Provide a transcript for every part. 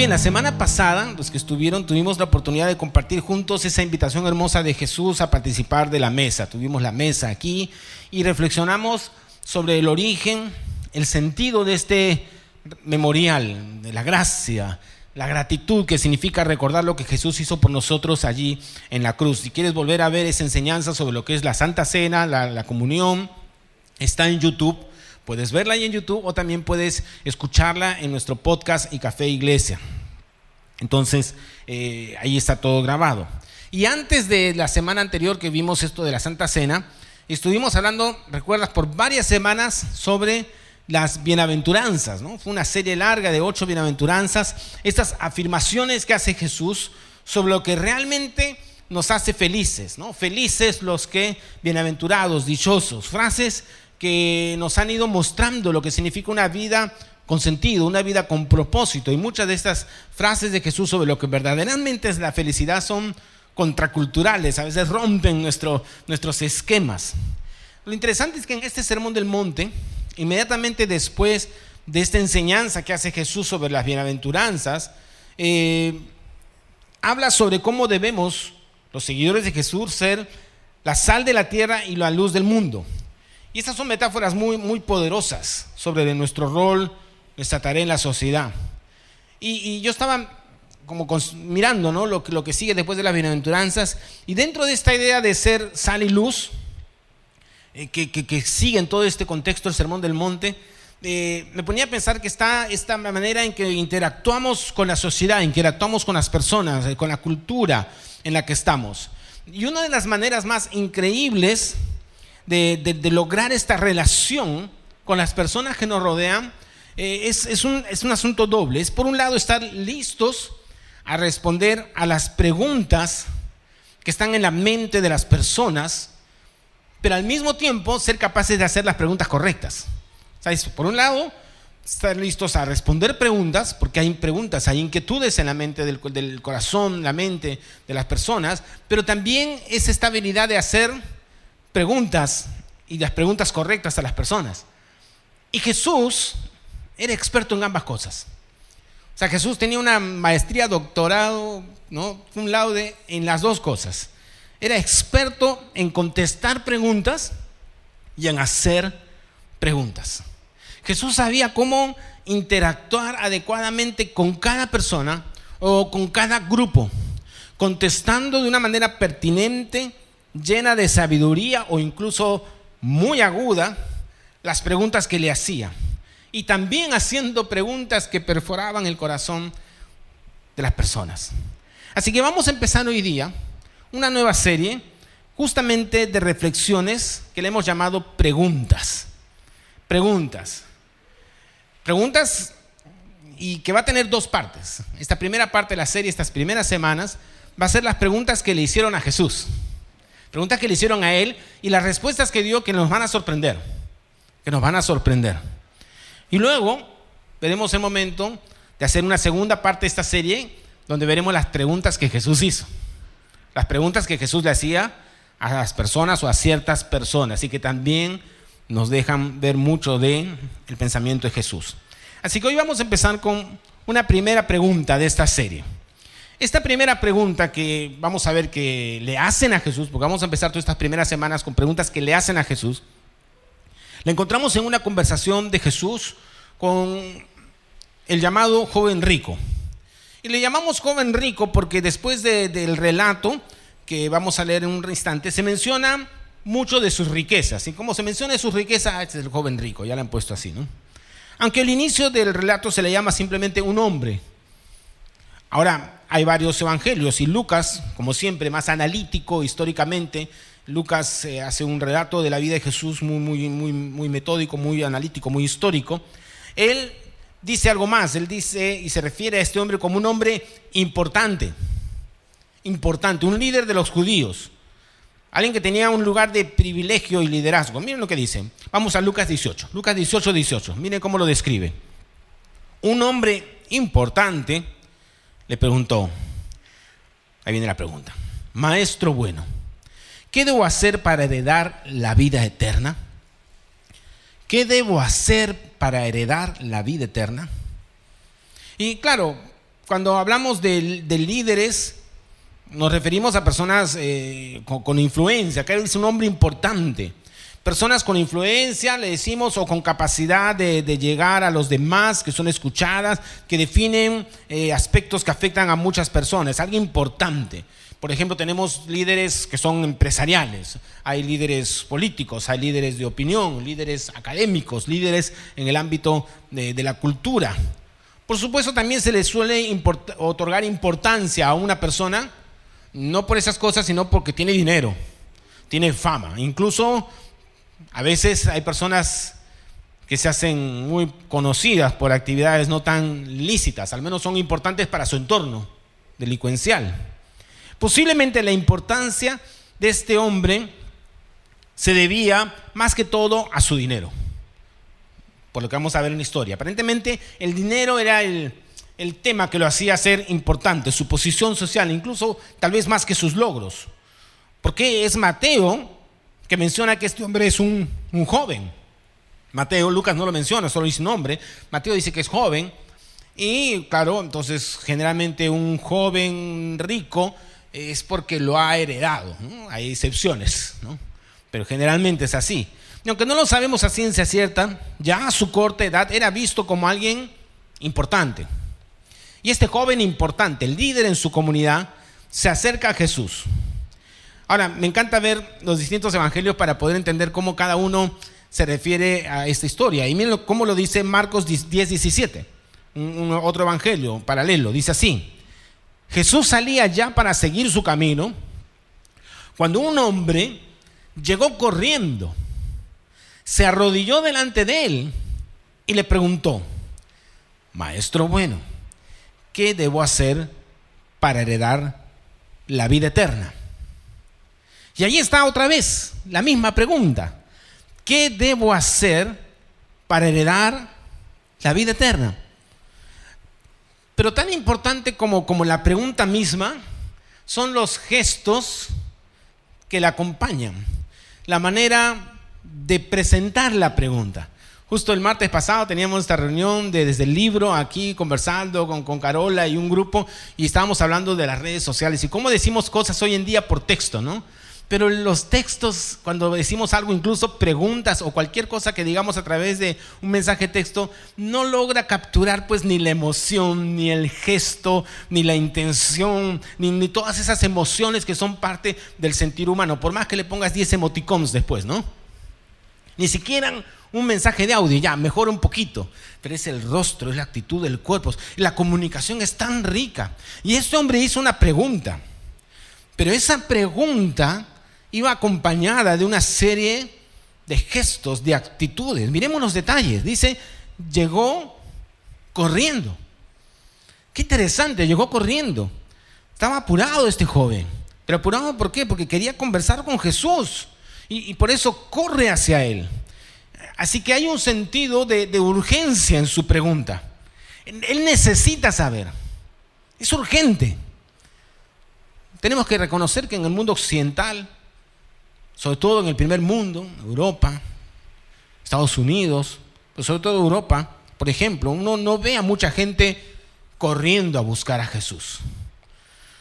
bien, la semana pasada, los que estuvieron, tuvimos la oportunidad de compartir juntos esa invitación hermosa de Jesús a participar de la mesa. Tuvimos la mesa aquí y reflexionamos sobre el origen, el sentido de este memorial, de la gracia, la gratitud que significa recordar lo que Jesús hizo por nosotros allí en la cruz. Si quieres volver a ver esa enseñanza sobre lo que es la Santa Cena, la, comunión, está en YouTube. Puedes verla ahí en YouTube o también puedes escucharla en nuestro podcast y Café Iglesia. Entonces, eh, ahí está todo grabado. Y antes de la semana anterior que vimos esto de la Santa Cena, estuvimos hablando, recuerdas, por varias semanas sobre las bienaventuranzas, ¿no? Fue una serie larga de ocho bienaventuranzas, estas afirmaciones que hace Jesús sobre lo que realmente nos hace felices, ¿no? Felices los que, bienaventurados, dichosos, frases que nos han ido mostrando lo que significa una vida con sentido, una vida con propósito. Y muchas de estas frases de Jesús sobre lo que verdaderamente es la felicidad son contraculturales, a veces rompen nuestro, nuestros esquemas. Lo interesante es que en este Sermón del Monte, inmediatamente después de esta enseñanza que hace Jesús sobre las bienaventuranzas, eh, habla sobre cómo debemos, los seguidores de Jesús, ser la sal de la tierra y la luz del mundo. Y estas son metáforas muy, muy poderosas sobre nuestro rol, nuestra tarea en la sociedad. Y, yo estaba como mirando ¿no? lo, lo que sigue después de las bienaventuranzas, y dentro de esta idea de ser sal y luz, eh, que, que, sigue en todo este contexto el Sermón del Monte, eh, me ponía a pensar que está esta manera en que interactuamos con la sociedad, interactuamos con las personas, eh, con la cultura en la que estamos. Y una de las maneras más increíbles de, lograr esta relación con las personas que nos rodean es, es, un, es un asunto doble. Es por un lado estar listos a responder a las preguntas que están en la mente de las personas pero al mismo tiempo ser capaces de hacer las preguntas correctas. Por un lado, estar listos a responder preguntas, porque hay preguntas, hay inquietudes en la mente del, del corazón, la mente de las personas, pero también es esta habilidad de hacer preguntas y las preguntas correctas a las personas. Y Jesús era experto en ambas cosas. O sea, Jesús tenía una maestría, doctorado, ¿no? Un laude en las dos cosas era experto en contestar preguntas y en hacer preguntas. Jesús sabía cómo interactuar adecuadamente con cada persona o con cada grupo, contestando de una manera pertinente, llena de sabiduría o incluso muy aguda las preguntas que le hacía. Y también haciendo preguntas que perforaban el corazón de las personas. Así que vamos a empezar hoy día una nueva serie justamente de reflexiones que le hemos llamado preguntas. Preguntas. Preguntas y que va a tener dos partes. Esta primera parte de la serie, estas primeras semanas, va a ser las preguntas que le hicieron a Jesús. Preguntas que le hicieron a él y las respuestas que dio que nos van a sorprender. Que nos van a sorprender. Y luego veremos el momento de hacer una segunda parte de esta serie donde veremos las preguntas que Jesús hizo las preguntas que Jesús le hacía a las personas o a ciertas personas y que también nos dejan ver mucho de el pensamiento de Jesús. Así que hoy vamos a empezar con una primera pregunta de esta serie. Esta primera pregunta que vamos a ver que le hacen a Jesús, porque vamos a empezar todas estas primeras semanas con preguntas que le hacen a Jesús, la encontramos en una conversación de Jesús con el llamado joven rico. Y le llamamos joven rico porque después del relato que vamos a leer en un instante, se menciona mucho de sus riquezas. Y como se menciona de sus riquezas, ah, este es el joven rico, ya lo han puesto así, ¿no? Aunque al inicio del relato se le llama simplemente un hombre. Ahora, hay varios evangelios y Lucas, como siempre, más analítico históricamente, Lucas eh, hace un relato de la vida de Jesús muy, muy, muy, muy metódico, muy analítico, muy histórico. Él dice algo más. Él dice y se refiere a este hombre como un hombre importante. Importante, un líder de los judíos. Alguien que tenía un lugar de privilegio y liderazgo. Miren lo que dice. Vamos a Lucas 18. Lucas 18, 18. Miren cómo lo describe. Un hombre importante le preguntó. Ahí viene la pregunta. Maestro bueno, ¿qué debo hacer para heredar la vida eterna? ¿Qué debo hacer para heredar la vida eterna? Y claro, cuando hablamos de, líderes, nos referimos a personas eh, con, influencia. Acá es un hombre importante. Personas con influencia, le decimos, o con capacidad de, llegar a los demás, que son escuchadas, que definen eh, aspectos que afectan a muchas personas. Alguien importante. Por ejemplo, tenemos líderes que son empresariales, hay líderes políticos, hay líderes de opinión, líderes académicos, líderes en el ámbito de, la cultura. Por supuesto, también se le suele otorgar importancia a una persona, no por esas cosas, sino porque tiene dinero, tiene fama. Incluso a veces hay personas que se hacen muy conocidas por actividades no tan lícitas, al menos son importantes para su entorno delincuencial. Posiblemente la importancia de este hombre se debía más que todo a su dinero, por lo que vamos a ver en la historia. Aparentemente el dinero era el, tema que lo hacía ser importante, su posición social, incluso tal vez más que sus logros. Porque es Mateo que menciona que este hombre es un, un joven. Mateo, Lucas no lo menciona, solo dice nombre. Mateo dice que es joven. Y claro, entonces generalmente un joven rico es porque lo ha heredado. Hay excepciones, ¿no? pero generalmente es así. Y aunque no lo sabemos a ciencia cierta, ya a su corta edad era visto como alguien importante. Y este joven importante, el líder en su comunidad, se acerca a Jesús. Ahora, me encanta ver los distintos evangelios para poder entender cómo cada uno se refiere a esta historia. Y miren cómo lo dice Marcos 10, 17, otro evangelio paralelo. Dice así, Jesús salía ya para seguir su camino cuando un hombre llegó corriendo, se arrodilló delante de él y le preguntó, Maestro bueno, ¿qué debo hacer para heredar la vida eterna? Y ahí está otra vez la misma pregunta. ¿Qué debo hacer para heredar la vida eterna? Pero tan importante como, como la pregunta misma son los gestos que la acompañan, la manera de presentar la pregunta. Justo el martes pasado teníamos esta reunión de, desde el libro aquí conversando con, con, Carola y un grupo y estábamos hablando de las redes sociales y cómo decimos cosas hoy en día por texto, ¿no? Pero los textos, cuando decimos algo, incluso preguntas o cualquier cosa que digamos a través de un mensaje texto, no logra capturar pues ni la emoción, ni el gesto, ni la intención, ni, todas esas emociones que son parte del sentir humano. Por más que le pongas 10 emoticons después, ¿no? Ni siquiera un mensaje de audio, ya, mejor un poquito. Pero es el rostro, es la actitud del cuerpo. La comunicación es tan rica. Y este hombre hizo una pregunta. Pero esa pregunta iba acompañada de una serie de gestos, de actitudes. Miremos los detalles. Dice, llegó corriendo. Qué interesante, llegó corriendo. Estaba apurado este joven. Pero apurado ¿por qué? Porque quería conversar con Jesús. Y, por eso corre hacia él. Así que hay un sentido de, de urgencia en su pregunta. Él necesita saber. Es urgente. Tenemos que reconocer que en el mundo occidental sobre todo en el primer mundo, Europa, Estados Unidos, pero sobre todo Europa, por ejemplo, uno no ve a mucha gente corriendo a buscar a Jesús.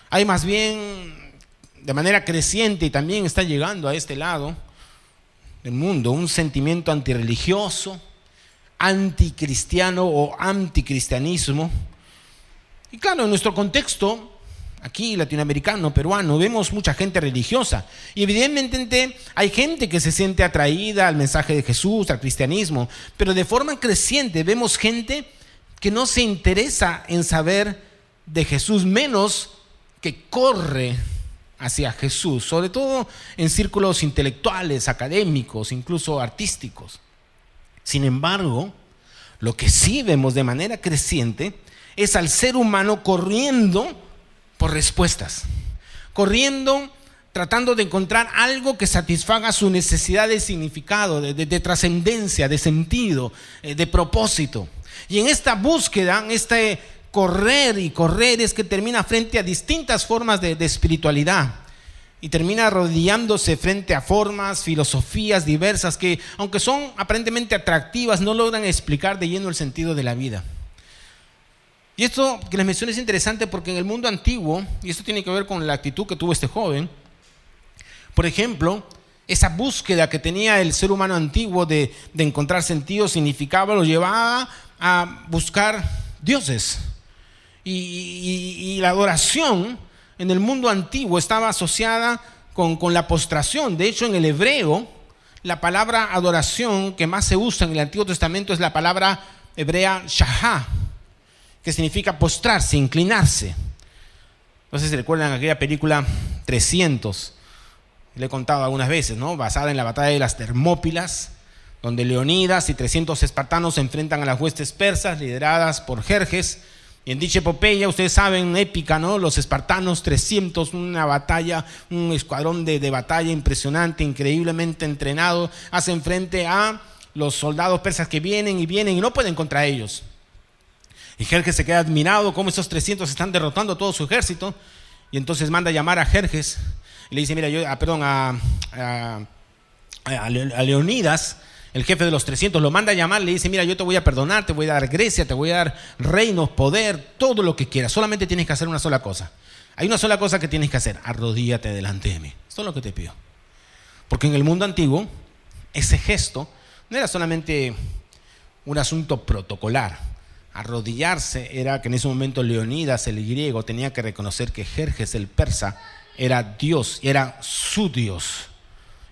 Hay más bien, de manera creciente y también está llegando a este lado del mundo, un sentimiento antirreligioso, anticristiano o anticristianismo. Y claro, en nuestro contexto aquí latinoamericano, peruano, vemos mucha gente religiosa. Y evidentemente hay gente que se siente atraída al mensaje de Jesús, al cristianismo, pero de forma creciente vemos gente que no se interesa en saber de Jesús, menos que corre hacia Jesús, sobre todo en círculos intelectuales, académicos, incluso artísticos. Sin embargo, lo que sí vemos de manera creciente es al ser humano corriendo respuestas, corriendo, tratando de encontrar algo que satisfaga su necesidad de significado, de, trascendencia, de sentido, eh, de propósito. Y en esta búsqueda, en este correr y correr es que termina frente a distintas formas de, de espiritualidad y termina arrodillándose frente a formas, filosofías diversas que, aunque son aparentemente atractivas, no logran explicar de lleno el sentido de la vida. Y esto que les menciono es interesante porque en el mundo antiguo, y esto tiene que ver con la actitud que tuvo este joven, por ejemplo, esa búsqueda que tenía el ser humano antiguo de, encontrar sentido, significaba, lo llevaba a buscar dioses. Y, la adoración en el mundo antiguo estaba asociada con, con, la postración. De hecho, en el hebreo, la palabra adoración que más se usa en el Antiguo Testamento es la palabra hebrea shahá, que significa postrarse, inclinarse. No sé si recuerdan aquella película 300 le he contado algunas veces, ¿no? basada en la batalla de las Termópilas, donde Leonidas y 300 espartanos se enfrentan a las huestes persas lideradas por Jerjes. Y en dicha epopeya, ustedes saben, épica, ¿no? Los espartanos, 300, una batalla, un escuadrón de, de batalla impresionante, increíblemente entrenado, hacen frente a los soldados persas que vienen y vienen y no pueden contra ellos. Y Jerjes se queda admirado cómo esos 300 están derrotando a todo su ejército. Y entonces manda llamar a Jerjes y le dice, mira, yo, ah, perdón, a, a, Leonidas, el jefe de los 300, lo manda a llamar, le dice, mira, yo te voy a perdonar, te voy a dar Grecia, te voy a dar reinos, poder, todo lo que quieras, solamente tienes que hacer una sola cosa. Hay una sola cosa que tienes que hacer, arrodíllate delante de mí. Esto es lo que te pido. Porque en el mundo antiguo, ese gesto no era solamente un asunto protocolar. Arrodillarse era que en ese momento Leonidas, el griego, tenía que reconocer que Jerjes, el persa, era Dios, era su Dios.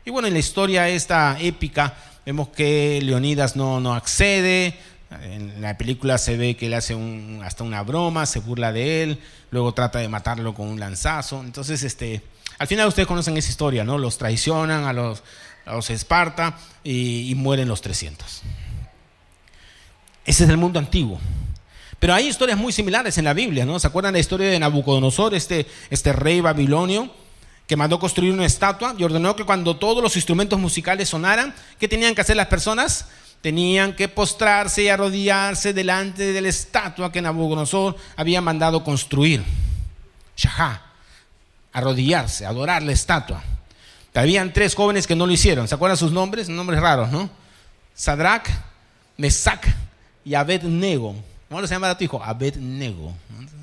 Y bueno, en la historia esta épica vemos que Leonidas no, no accede, en la película se ve que le hace hasta una broma, se burla de él, luego trata de matarlo con un lanzazo. Entonces, este, al final ustedes conocen esa historia, ¿no? Los traicionan a los, a los Esparta y, y mueren los 300. Ese es el mundo antiguo. Pero hay historias muy similares en la Biblia, ¿no? ¿Se acuerdan la historia de Nabucodonosor, este, este rey babilonio, que mandó construir una estatua y ordenó que cuando todos los instrumentos musicales sonaran, ¿qué tenían que hacer las personas? Tenían que postrarse y arrodillarse delante de la estatua que Nabucodonosor había mandado construir. Shahá, arrodillarse, adorar la estatua. Habían tres jóvenes que no lo hicieron. ¿Se acuerdan sus nombres? Nombres raros, ¿no? Sadrach, Mesach y Abednego. ¿Cómo se llama tu hijo? Abednego.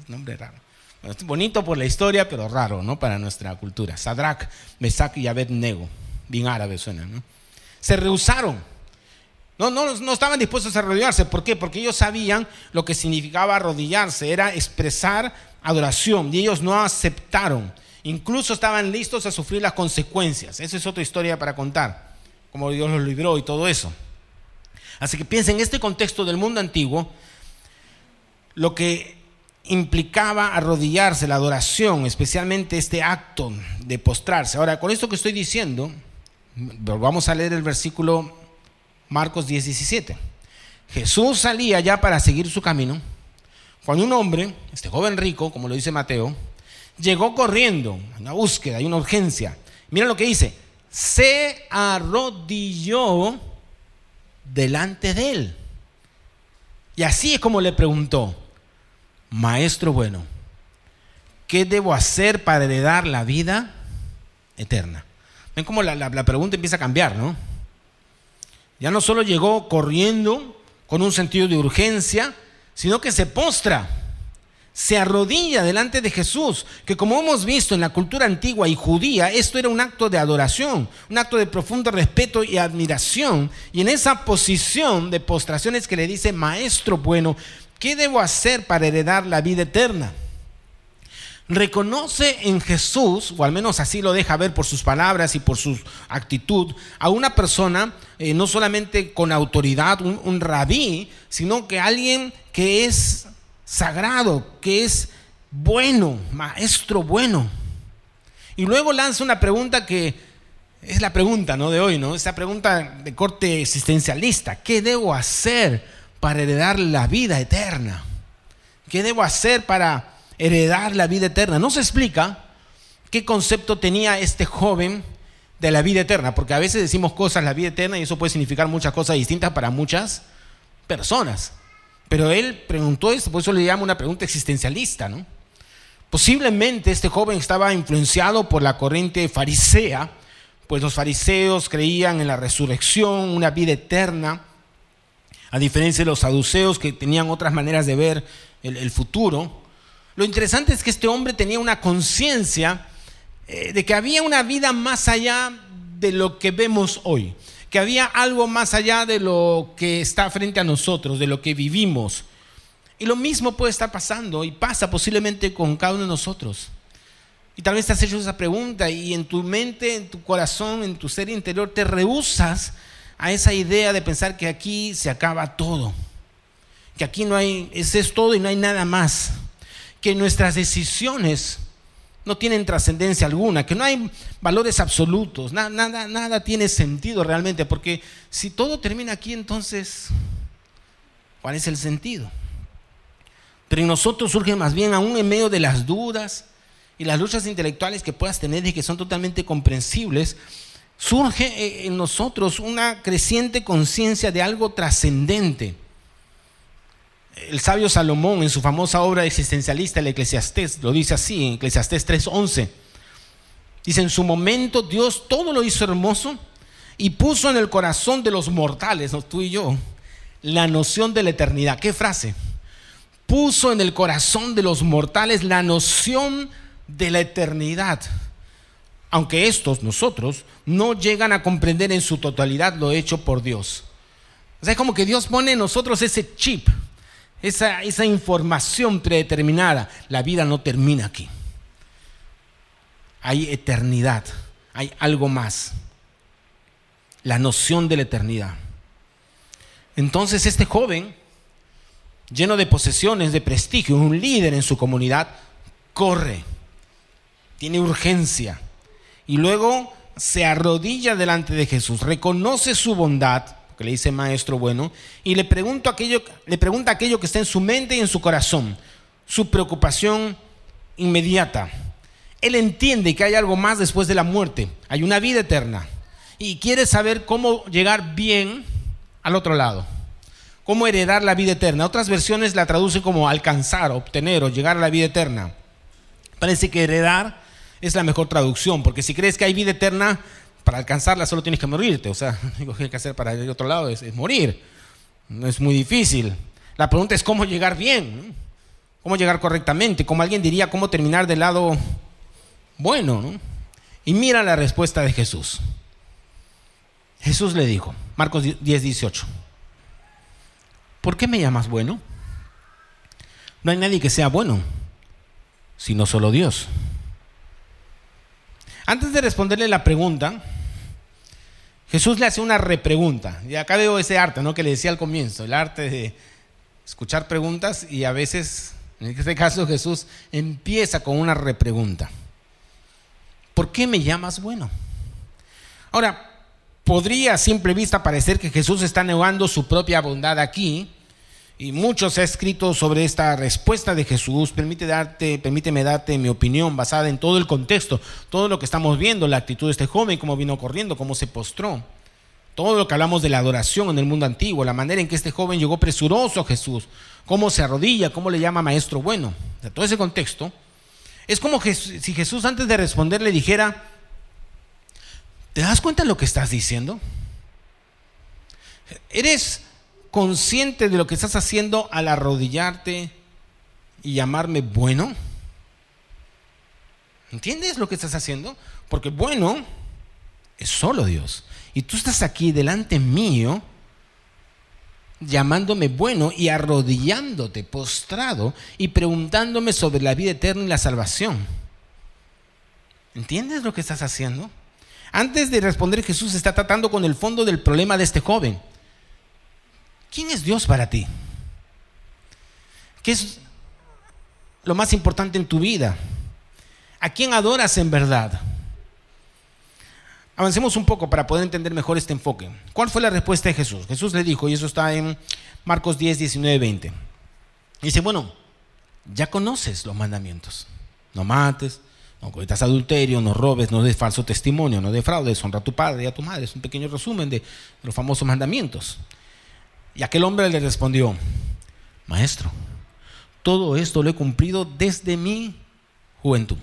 Nombre raro. es bonito por la historia, pero raro, ¿no? Para nuestra cultura. Sadrach, Mesach y Abednego. Bien árabe suena, ¿no? Se rehusaron. No, no, no estaban dispuestos a arrodillarse. ¿Por qué? Porque ellos sabían lo que significaba arrodillarse. Era expresar adoración. Y ellos no aceptaron. Incluso estaban listos a sufrir las consecuencias. Esa es otra historia para contar. Cómo Dios los libró y todo eso. Así que piensen, en este contexto del mundo antiguo, lo que implicaba arrodillarse, la adoración, especialmente este acto de postrarse. Ahora, con esto que estoy diciendo, vamos a leer el versículo Marcos 10, 17. Jesús salía ya para seguir su camino, cuando un hombre, este joven rico, como lo dice Mateo, llegó corriendo, una búsqueda y una urgencia. Mira lo que dice, se arrodilló delante de él. Y así es como le preguntó, Maestro bueno, ¿qué debo hacer para heredar la vida eterna? Ven cómo la, la, pregunta empieza a cambiar, ¿no? Ya no solo llegó corriendo con un sentido de urgencia, sino que se postra, se arrodilla delante de Jesús, que como hemos visto en la cultura antigua y judía, esto era un acto de adoración, un acto de profundo respeto y admiración. Y en esa posición de postración es que le dice, Maestro bueno, ¿qué debo hacer para heredar la vida eterna? Reconoce en Jesús, o al menos así lo deja ver por sus palabras y por su actitud, a una persona eh, no solamente con autoridad, un rabí, sino que alguien que es sagrado, que es bueno, maestro bueno. Y luego lanza una pregunta que es la pregunta ¿no? de hoy, ¿no? Esa pregunta de corte existencialista. ¿Qué debo hacer para heredar la vida eterna? ¿Qué debo hacer para heredar la vida eterna? No se explica qué concepto tenía este joven de la vida eterna, porque a veces decimos cosas, la vida eterna, y eso puede significar muchas cosas distintas para muchas personas. Pero él preguntó esto, por eso le llamo una pregunta existencialista, ¿no? Posiblemente este joven estaba influenciado por la corriente farisea, pues los fariseos creían en la resurrección, una vida eterna, a diferencia de los saduceos que tenían otras maneras de ver el, futuro. Lo interesante es que este hombre tenía una conciencia eh, de que había una vida más allá de lo que vemos hoy, que había algo más allá de lo que está frente a nosotros, de lo que vivimos. Y lo mismo puede estar pasando y pasa posiblemente con cada uno de nosotros. Y tal vez te hecho esa pregunta y en tu mente, en tu corazón, en tu ser interior te rehusas a esa idea de pensar que aquí se acaba todo, que aquí no hay, ese es todo y no hay nada más, que nuestras decisiones no tienen trascendencia alguna, que no hay valores absolutos, nada, nada, nada tiene sentido realmente, porque si todo termina aquí, entonces, ¿cuál es el sentido? Pero en nosotros surge más bien, aún en medio de las dudas y las luchas intelectuales que puedas tener y que son totalmente comprensibles, surge eh, en nosotros una creciente conciencia de algo trascendente. El sabio Salomón en su famosa obra existencialista, el Eclesiastés, lo dice así, en Eclesiastés 3:11. Dice, en su momento Dios todo lo hizo hermoso y puso en el corazón de los mortales, tú y yo, la noción de la eternidad. ¿Qué frase? Puso en el corazón de los mortales la noción de la eternidad aunque estos, nosotros, no llegan a comprender en su totalidad lo hecho por Dios. O sea, es como que Dios pone en nosotros ese chip, esa, esa información predeterminada. La vida no termina aquí. Hay eternidad, hay algo más. La noción de la eternidad. Entonces este joven, lleno de posesiones, de prestigio, un líder en su comunidad, corre, tiene urgencia y luego se arrodilla delante de Jesús, reconoce su bondad, que le dice maestro bueno, y le, pregunta aquello, le pregunta aquello que está en su mente y en su corazón, su preocupación inmediata. Él entiende que hay algo más después de la muerte, hay una vida eterna, y quiere saber cómo llegar bien al otro lado, cómo heredar la vida eterna. Otras versiones la traducen como alcanzar, obtener o llegar a la vida eterna. Parece que heredar es la mejor traducción, porque si crees que hay vida eterna, para alcanzarla solo tienes que morirte. O sea, lo que hay que hacer para el otro lado es, morir. No es muy difícil. La pregunta es cómo llegar bien, cómo llegar correctamente, como alguien diría, cómo terminar del lado bueno. Y mira la respuesta de Jesús. Jesús le dijo, Marcos 10, 18, ¿por qué me llamas bueno? No hay nadie que sea bueno, sino solo Dios. Antes de responderle la pregunta, Jesús le hace una repregunta. Y acá veo ese arte, ¿no? Que le decía al comienzo, el arte de escuchar preguntas y a veces, en este caso Jesús empieza con una repregunta. ¿Por qué me llamas bueno? Ahora, podría a simple vista parecer que Jesús está negando su propia bondad aquí, y mucho se ha escrito sobre esta respuesta de Jesús. Permite darte, permíteme darte mi opinión basada en todo el contexto, todo lo que estamos viendo, la actitud de este joven, cómo vino corriendo, cómo se postró. Todo lo que hablamos de la adoración en el mundo antiguo, la manera en que este joven llegó presuroso a Jesús, cómo se arrodilla, cómo le llama maestro bueno. De todo ese contexto, es como si Jesús antes de responder le dijera, ¿te das cuenta de lo que estás diciendo? Eres consciente de lo que estás haciendo al arrodillarte y llamarme bueno? ¿Entiendes lo que estás haciendo? Porque bueno es solo Dios. Y tú estás aquí delante mío llamándome bueno y arrodillándote, postrado y preguntándome sobre la vida eterna y la salvación. ¿Entiendes lo que estás haciendo? Antes de responder, Jesús está tratando con el fondo del problema de este joven. ¿Quién es Dios para ti? ¿Qué es lo más importante en tu vida? ¿A quién adoras en verdad? Avancemos un poco para poder entender mejor este enfoque. ¿Cuál fue la respuesta de Jesús? Jesús le dijo, y eso está en Marcos 10, 19, 20. Dice, bueno, ya conoces los mandamientos. No mates, no cometas adulterio, no robes, no des falso testimonio, no defraudes, honra a tu padre y a tu madre. Es un pequeño resumen de los famosos mandamientos. Y aquel hombre le respondió, maestro, todo esto lo he cumplido desde mi juventud.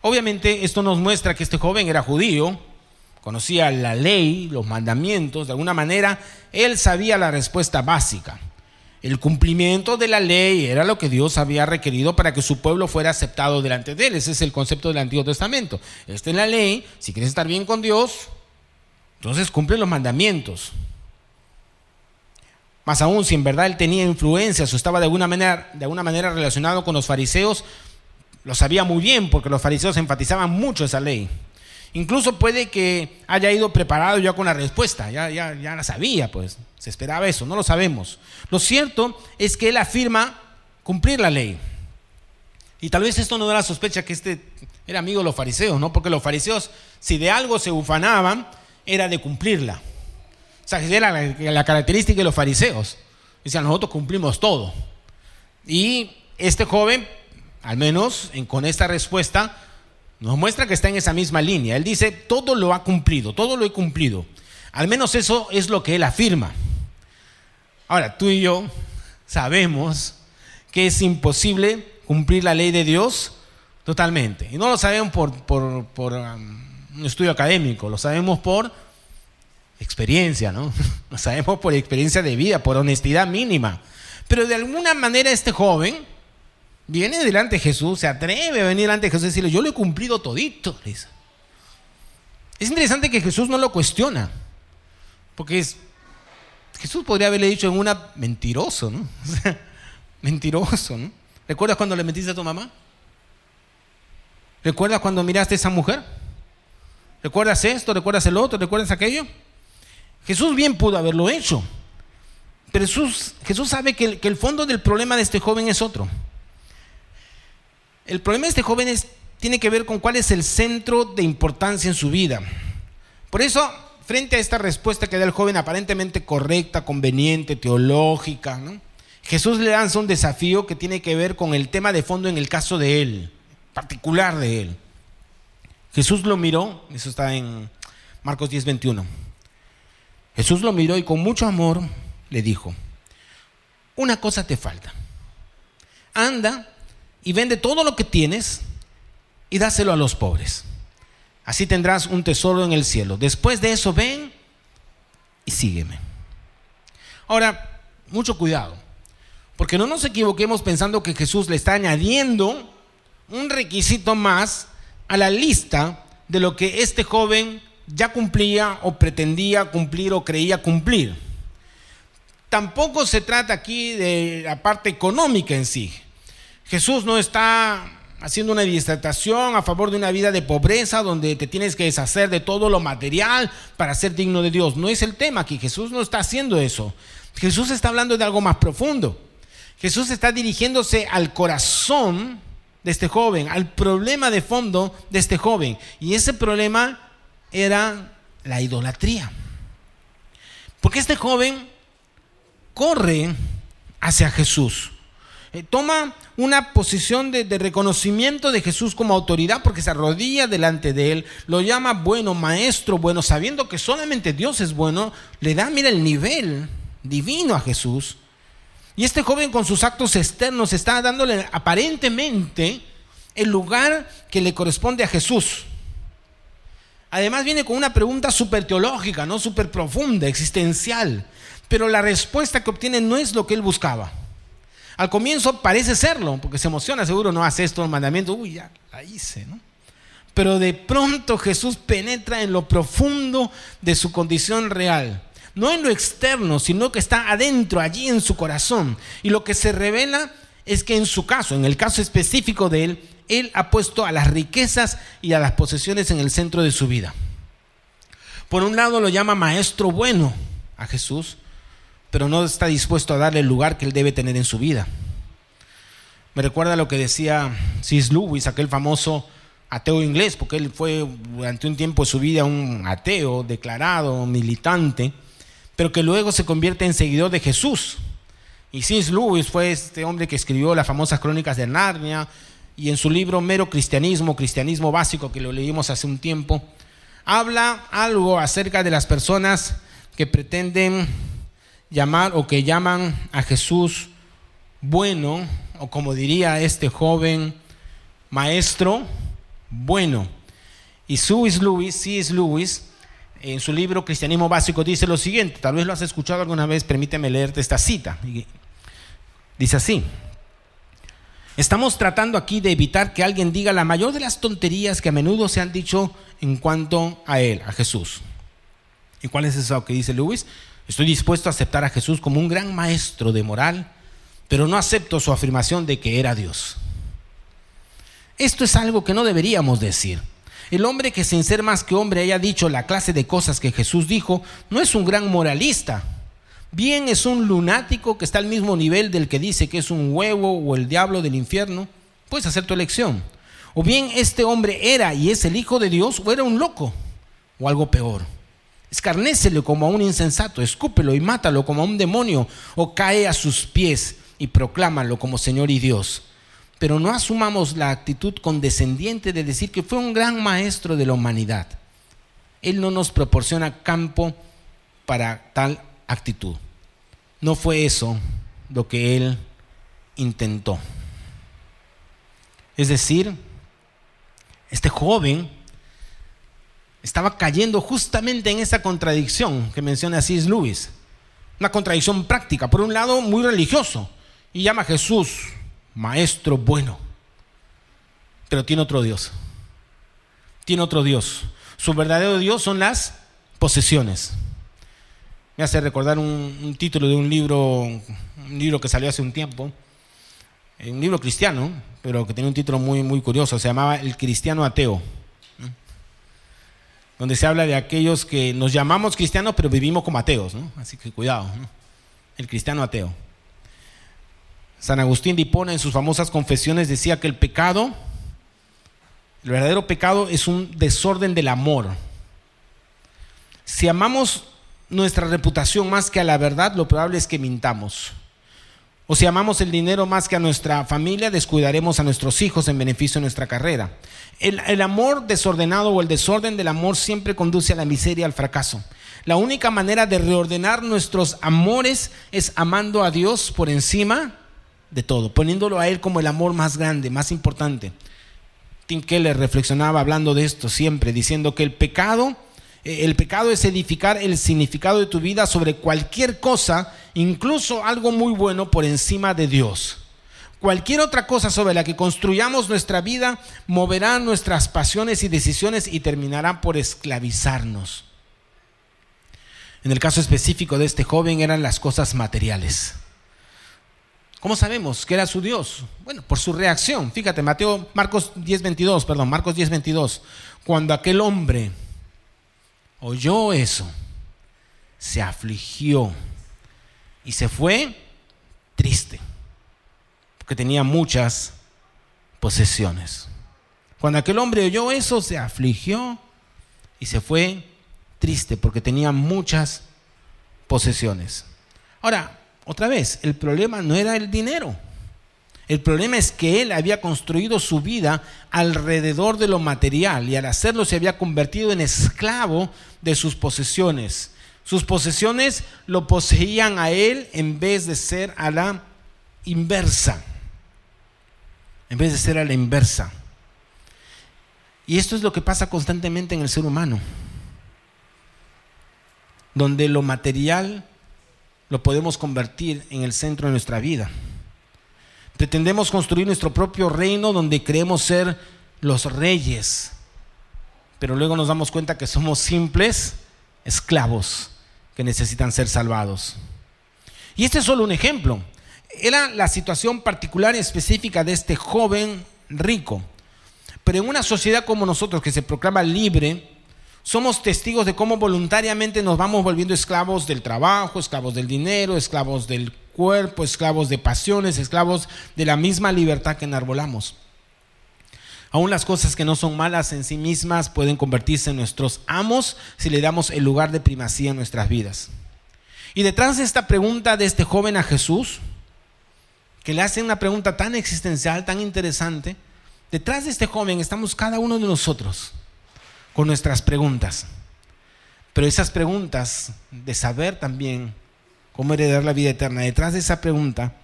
Obviamente esto nos muestra que este joven era judío, conocía la ley, los mandamientos, de alguna manera él sabía la respuesta básica. El cumplimiento de la ley era lo que Dios había requerido para que su pueblo fuera aceptado delante de él. Ese es el concepto del Antiguo Testamento. Esta es la ley. Si quieres estar bien con Dios, entonces cumple los mandamientos. Más aún, si en verdad él tenía influencias o estaba de alguna manera, de alguna manera relacionado con los fariseos, lo sabía muy bien porque los fariseos enfatizaban mucho esa ley. Incluso puede que haya ido preparado ya con la respuesta, ya, ya, ya la sabía, pues se esperaba eso, no lo sabemos. Lo cierto es que él afirma cumplir la ley. Y tal vez esto no da la sospecha que este era amigo de los fariseos, ¿no? Porque los fariseos, si de algo se ufanaban, era de cumplirla. Sea, era la, característica de los fariseos. Decían, nosotros cumplimos todo. Y este joven, al menos con esta respuesta, nos muestra que está en esa misma línea. Él dice, todo lo ha cumplido, todo lo he cumplido. Al menos eso es lo que él afirma. Ahora, tú y yo sabemos que es imposible cumplir la ley de Dios totalmente. Y no lo sabemos por, por, um, un estudio académico, lo sabemos por experiencia, ¿no? Lo sabemos por experiencia de vida, por honestidad mínima. Pero de alguna manera este joven viene delante de Jesús, se atreve a venir delante de Jesús y decirle, yo lo he cumplido todito. Es interesante que Jesús no lo cuestiona, porque Jesús podría haberle dicho en una mentiroso, ¿no? mentiroso, ¿no? ¿Recuerdas cuando le mentiste a tu mamá? ¿Recuerdas cuando miraste a esa mujer? ¿Recuerdas esto? ¿Recuerdas el otro? ¿Recuerdas aquello? Jesús bien pudo haberlo hecho. Pero Jesús, Jesús sabe que el, que el fondo del problema de este joven es otro. El problema de este joven tiene que ver con cuál es el centro de importancia en su vida. Por eso, frente a esta respuesta que da el joven aparentemente correcta, conveniente, teológica, Jesús le lanza un desafío que tiene que ver con el tema de fondo en el caso de él, particular de él. Jesús lo miró, eso está en Marcos 10, 21. Jesús lo miró y con mucho amor le dijo, una cosa te falta. Anda y vende todo lo que tienes y dáselo a los pobres. Así tendrás un tesoro en el cielo. Después de eso, ven y sígueme. Ahora, mucho cuidado, porque no nos equivoquemos pensando que Jesús le está añadiendo un requisito más a la lista de lo que este joven ya cumplía o pretendía cumplir o creía cumplir. Tampoco se trata aquí de la parte económica en sí. Jesús no está haciendo una disertación a favor de una vida de pobreza donde te tienes que deshacer de todo lo material para ser digno de Dios. No es el tema aquí. Jesús no está haciendo eso. Jesús está hablando de algo más profundo. Jesús está dirigiéndose al corazón de este joven, al problema de fondo de este joven. Y ese problema era la idolatría. Porque este joven corre hacia Jesús. Eh, toma una posición de, reconocimiento de Jesús como autoridad porque se arrodilla delante de él, lo llama bueno, maestro bueno, sabiendo que solamente Dios es bueno, le da, mira, el nivel divino a Jesús. Y este joven con sus actos externos está dándole aparentemente el lugar que le corresponde a Jesús. Además viene con una pregunta súper teológica, ¿no? Súper profunda, existencial. Pero la respuesta que obtiene no es lo que él buscaba. Al comienzo parece serlo, porque se emociona, seguro no hace esto, el mandamiento, uy, ya la hice, ¿no? Pero de pronto Jesús penetra en lo profundo de su condición real. No en lo externo, sino que está adentro, allí en su corazón. Y lo que se revela es que en su caso, en el caso específico de él, él ha puesto a las riquezas y a las posesiones en el centro de su vida. Por un lado lo llama maestro bueno a Jesús, pero no está dispuesto a darle el lugar que él debe tener en su vida. Me recuerda lo que decía C.S. Lewis, aquel famoso ateo inglés, porque él fue durante un tiempo de su vida un ateo declarado, militante, pero que luego se convierte en seguidor de Jesús. Y C.S. Lewis fue este hombre que escribió las famosas crónicas de Narnia y en su libro Mero Cristianismo, Cristianismo Básico, que lo leímos hace un tiempo, habla algo acerca de las personas que pretenden llamar o que llaman a Jesús bueno, o como diría este joven maestro, bueno. Y Suis Lewis, C.S. Lewis, en su libro Cristianismo Básico dice lo siguiente, tal vez lo has escuchado alguna vez, permíteme leerte esta cita. Dice así, estamos tratando aquí de evitar que alguien diga la mayor de las tonterías que a menudo se han dicho en cuanto a Él, a Jesús. ¿Y cuál es eso que dice Lewis? Estoy dispuesto a aceptar a Jesús como un gran maestro de moral, pero no acepto su afirmación de que era Dios. Esto es algo que no deberíamos decir. El hombre que sin ser más que hombre haya dicho la clase de cosas que Jesús dijo, no es un gran moralista. Bien es un lunático que está al mismo nivel del que dice que es un huevo o el diablo del infierno. Puedes hacer tu elección. O bien este hombre era y es el Hijo de Dios o era un loco o algo peor. Escarnécelo como a un insensato, escúpelo y mátalo como a un demonio, o cae a sus pies y proclámalo como Señor y Dios. Pero no asumamos la actitud condescendiente de decir que fue un gran maestro de la humanidad. Él no nos proporciona campo para tal actitud. No fue eso lo que él intentó. Es decir, este joven estaba cayendo justamente en esa contradicción que menciona así Luis. Una contradicción práctica. Por un lado, muy religioso. Y llama a Jesús maestro bueno. Pero tiene otro Dios. Tiene otro Dios. Su verdadero Dios son las posesiones. Me hace recordar un, título de un libro, un libro que salió hace un tiempo. Un libro cristiano, pero que tenía un título muy, muy curioso. Se llamaba El cristiano ateo donde se habla de aquellos que nos llamamos cristianos pero vivimos como ateos, ¿no? Así que cuidado, el cristiano ateo. San Agustín de Hipona en sus famosas confesiones decía que el pecado, el verdadero pecado es un desorden del amor. Si amamos nuestra reputación más que a la verdad, lo probable es que mintamos. O si amamos el dinero más que a nuestra familia, descuidaremos a nuestros hijos en beneficio de nuestra carrera. El, amor desordenado o el desorden del amor siempre conduce a la miseria al fracaso. La única manera de reordenar nuestros amores es amando a Dios por encima de todo, poniéndolo a Él como el amor más grande, más importante. Tim Keller reflexionaba hablando de esto siempre, diciendo que el pecado el pecado es edificar el significado de tu vida sobre cualquier cosa, incluso algo muy bueno por encima de Dios. Cualquier otra cosa sobre la que construyamos nuestra vida moverá nuestras pasiones y decisiones y terminará por esclavizarnos. En el caso específico de este joven eran las cosas materiales. ¿Cómo sabemos que era su Dios? Bueno, por su reacción. Fíjate, Mateo, Marcos 10:22, perdón, Marcos 10:22. Cuando aquel hombre oyó eso, se afligió y se fue triste, porque tenía muchas posesiones. Cuando aquel hombre oyó eso, se afligió y se fue triste, porque tenía muchas posesiones. Ahora, otra vez, el problema no era el dinero. El problema es que él había construido su vida alrededor de lo material y al hacerlo se había convertido en esclavo de sus posesiones. Sus posesiones lo poseían a él en vez de ser a la inversa. En vez de ser a la inversa. Y esto es lo que pasa constantemente en el ser humano. Donde lo material lo podemos convertir en el centro de nuestra vida. Pretendemos construir nuestro propio reino donde creemos ser los reyes, pero luego nos damos cuenta que somos simples esclavos que necesitan ser salvados. Y este es solo un ejemplo. Era la situación particular y específica de este joven rico. Pero en una sociedad como nosotros que se proclama libre, somos testigos de cómo voluntariamente nos vamos volviendo esclavos del trabajo, esclavos del dinero, esclavos del cuerpo, esclavos de pasiones, esclavos de la misma libertad que enarbolamos. Aún las cosas que no son malas en sí mismas pueden convertirse en nuestros amos si le damos el lugar de primacía en nuestras vidas. Y detrás de esta pregunta de este joven a Jesús, que le hace una pregunta tan existencial, tan interesante, detrás de este joven estamos cada uno de nosotros con nuestras preguntas. Pero esas preguntas de saber también cómo heredar la vida eterna, detrás de esa pregunta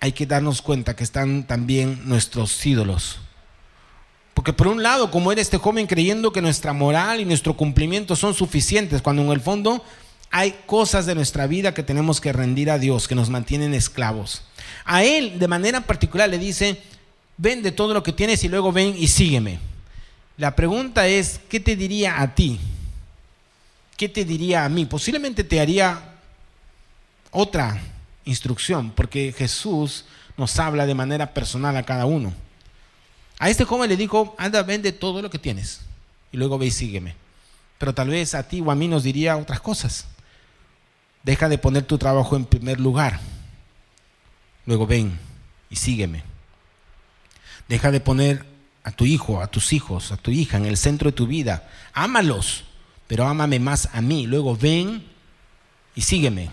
hay que darnos cuenta que están también nuestros ídolos. Porque por un lado, como era este joven creyendo que nuestra moral y nuestro cumplimiento son suficientes, cuando en el fondo hay cosas de nuestra vida que tenemos que rendir a Dios, que nos mantienen esclavos. A Él, de manera particular, le dice, vende todo lo que tienes y luego ven y sígueme. La pregunta es, ¿qué te diría a ti? ¿Qué te diría a mí? Posiblemente te haría otra instrucción, porque Jesús nos habla de manera personal a cada uno. A este joven le dijo, anda, vende todo lo que tienes y luego ve y sígueme. Pero tal vez a ti o a mí nos diría otras cosas. Deja de poner tu trabajo en primer lugar. Luego ven y sígueme. Deja de poner a tu hijo, a tus hijos, a tu hija en el centro de tu vida. Ámalos, pero ámame más a mí. Luego ven y sígueme.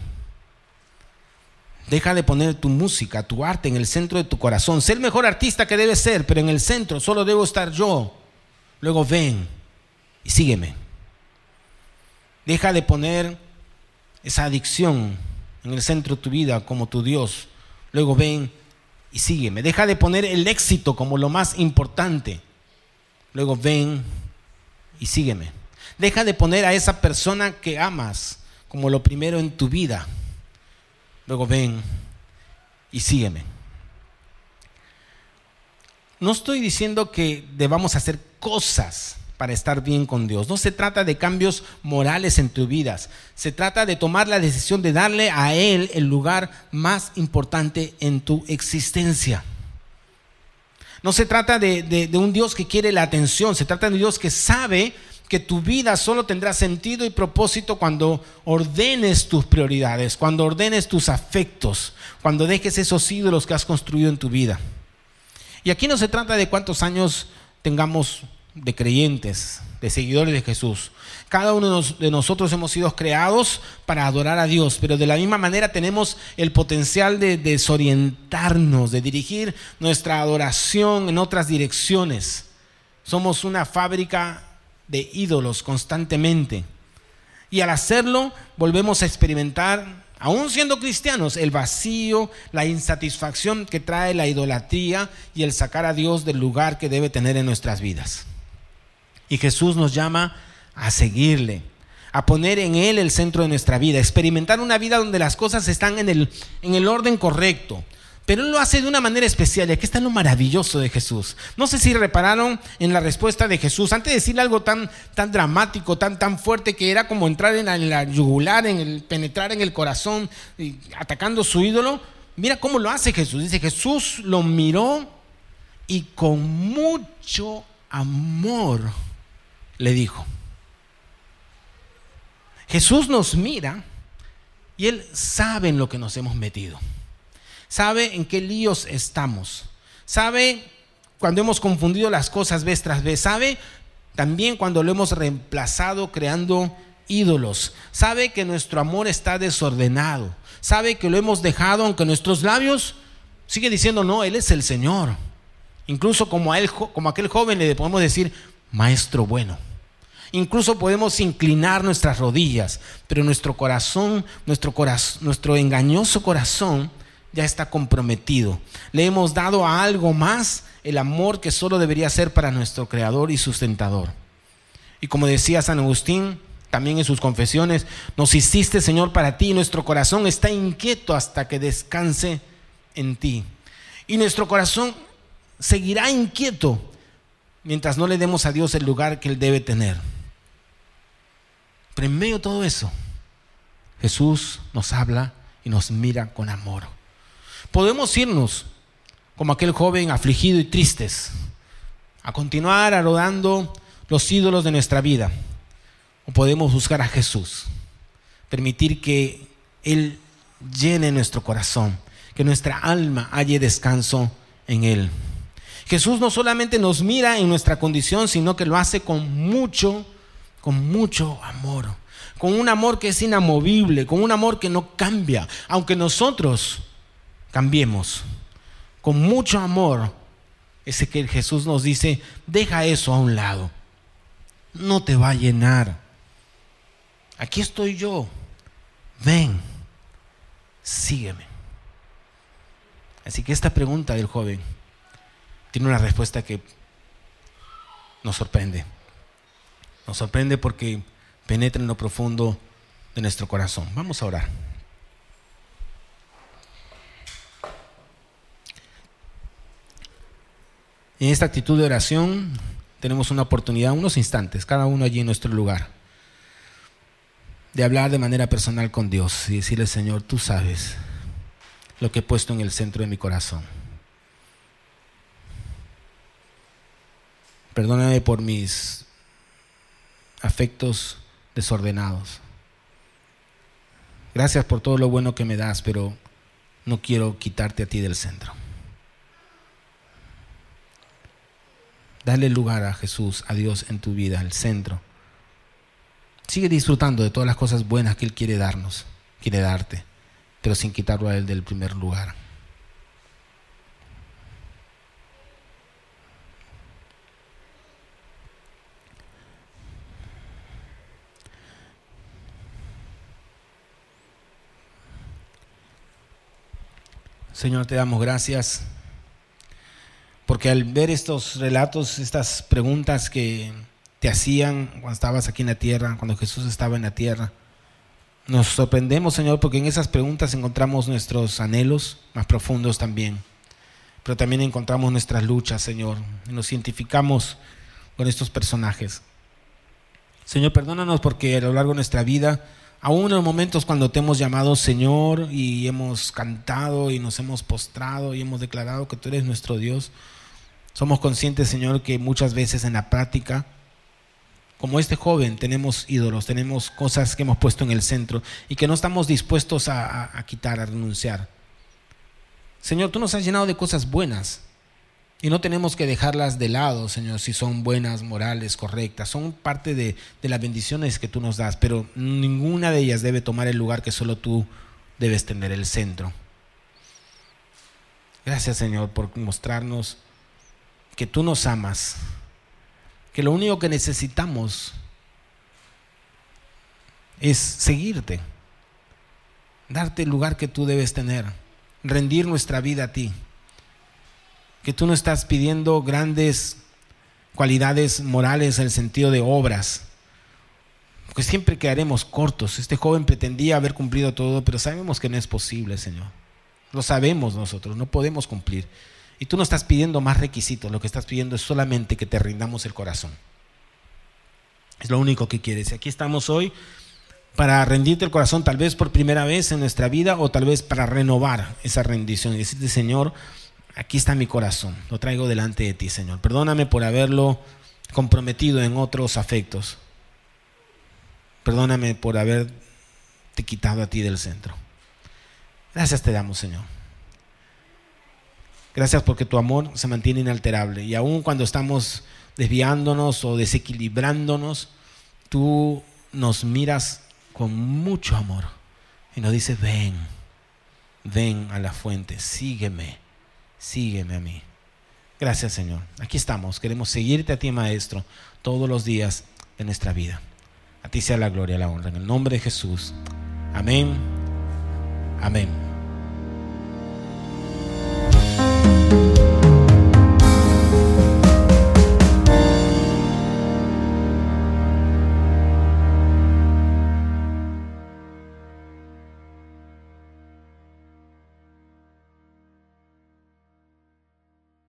Deja de poner tu música, tu arte en el centro de tu corazón. Sé el mejor artista que debes ser, pero en el centro solo debo estar yo. Luego ven y sígueme. Deja de poner esa adicción en el centro de tu vida como tu Dios. Luego ven y sígueme. Deja de poner el éxito como lo más importante. Luego ven y sígueme. Deja de poner a esa persona que amas como lo primero en tu vida. Luego ven y sígueme. No estoy diciendo que debamos hacer cosas para estar bien con Dios. No se trata de cambios morales en tu vida. Se trata de tomar la decisión de darle a Él el lugar más importante en tu existencia. No se trata de, de un Dios que quiere la atención. Se trata de un Dios que sabe que tu vida solo tendrá sentido y propósito cuando ordenes tus prioridades, cuando ordenes tus afectos, cuando dejes esos ídolos que has construido en tu vida. Y aquí no se trata de cuántos años tengamos de creyentes, de seguidores de Jesús. Cada uno de nosotros hemos sido creados para adorar a Dios, pero de la misma manera tenemos el potencial de desorientarnos, de dirigir nuestra adoración en otras direcciones. Somos una fábrica de ídolos constantemente. Y al hacerlo, volvemos a experimentar, aún siendo cristianos, el vacío, la insatisfacción que trae la idolatría y el sacar a Dios del lugar que debe tener en nuestras vidas. Y Jesús nos llama a seguirle, a poner en Él el centro de nuestra vida, experimentar una vida donde las cosas están en el, en el orden correcto, pero Él lo hace de una manera especial. Y aquí está lo maravilloso de Jesús. No sé si repararon en la respuesta de Jesús. Antes de decirle algo tan, tan dramático, tan, tan fuerte, que era como entrar en la, yugular, en el, penetrar en el corazón, atacando su ídolo. Mira cómo lo hace Jesús. Dice, Jesús lo miró y con mucho amor le dijo. Jesús nos mira y Él sabe en lo que nos hemos metido sabe en qué líos estamos, sabe cuando hemos confundido las cosas vez tras vez, sabe también cuando lo hemos reemplazado creando ídolos, sabe que nuestro amor está desordenado, sabe que lo hemos dejado aunque nuestros labios sigue diciendo no, Él es el Señor. Incluso como, a él, como aquel joven le podemos decir, Maestro bueno. Incluso podemos inclinar nuestras rodillas, pero nuestro corazón, nuestro, corazón, nuestro engañoso corazón ya está comprometido. Le hemos dado a algo más el amor que solo debería ser para nuestro Creador y sustentador. Y como decía San Agustín, también en sus confesiones, nos hiciste Señor para ti, nuestro corazón está inquieto hasta que descanse en ti. Y nuestro corazón seguirá inquieto mientras no le demos a Dios el lugar que Él debe tener. Pero en medio de todo eso, Jesús nos habla y nos mira con amor. Podemos irnos como aquel joven afligido y tristes, a continuar arodando los ídolos de nuestra vida. O podemos buscar a Jesús, permitir que Él llene nuestro corazón, que nuestra alma halle descanso en Él. Jesús no solamente nos mira en nuestra condición, sino que lo hace con mucho, con mucho amor, con un amor que es inamovible, con un amor que no cambia, aunque nosotros cambiemos. Con mucho amor, ese que Jesús nos dice, deja eso a un lado. No te va a llenar. Aquí estoy yo. Ven, sígueme. Así que esta pregunta del joven tiene una respuesta que nos sorprende. Nos sorprende porque penetra en lo profundo de nuestro corazón. Vamos a orar. En esta actitud de oración tenemos una oportunidad, unos instantes, cada uno allí en nuestro lugar, de hablar de manera personal con Dios y decirle, Señor, tú sabes lo que he puesto en el centro de mi corazón. Perdóname por mis afectos desordenados. Gracias por todo lo bueno que me das, pero no quiero quitarte a ti del centro. Dale lugar a Jesús, a Dios en tu vida, al centro. Sigue disfrutando de todas las cosas buenas que Él quiere darnos, quiere darte, pero sin quitarlo a Él del primer lugar. Señor, te damos gracias porque al ver estos relatos, estas preguntas que te hacían cuando estabas aquí en la tierra, cuando Jesús estaba en la tierra, nos sorprendemos, Señor, porque en esas preguntas encontramos nuestros anhelos más profundos también, pero también encontramos nuestras luchas, Señor, y nos identificamos con estos personajes. Señor, perdónanos porque a lo largo de nuestra vida Aún en momentos cuando te hemos llamado Señor y hemos cantado y nos hemos postrado y hemos declarado que tú eres nuestro Dios, somos conscientes, Señor, que muchas veces en la práctica, como este joven, tenemos ídolos, tenemos cosas que hemos puesto en el centro y que no estamos dispuestos a, quitar, a renunciar. Señor, tú nos has llenado de cosas buenas, y no tenemos que dejarlas de lado, Señor, si son buenas, morales, correctas. Son parte de, las bendiciones que tú nos das, pero ninguna de ellas debe tomar el lugar que solo tú debes tener, el centro. Gracias, Señor, por mostrarnos que tú nos amas, que lo único que necesitamos es seguirte, darte el lugar que tú debes tener, rendir nuestra vida a ti que tú no estás pidiendo grandes cualidades morales en el sentido de obras, porque siempre quedaremos cortos. Este joven pretendía haber cumplido todo, pero sabemos que no es posible, Señor. Lo sabemos nosotros, no podemos cumplir. Y tú no estás pidiendo más requisitos, lo que estás pidiendo es solamente que te rindamos el corazón. Es lo único que quieres. Y aquí estamos hoy para rendirte el corazón, tal vez por primera vez en nuestra vida o tal vez para renovar esa rendición y decirte, Señor, aquí está mi corazón, lo traigo delante de ti, Señor. Perdóname por haberlo comprometido en otros afectos. Perdóname por haberte quitado a ti del centro. Gracias te damos, Señor. Gracias porque tu amor se mantiene inalterable. Y aun cuando estamos desviándonos o desequilibrándonos, tú nos miras con mucho amor y nos dices, ven, ven a la fuente, sígueme sígueme a mí. Gracias Señor. Aquí estamos. Queremos seguirte a ti, Maestro, todos los días de nuestra vida. A ti sea la gloria, la honra. En el nombre de Jesús. Amén. Amén.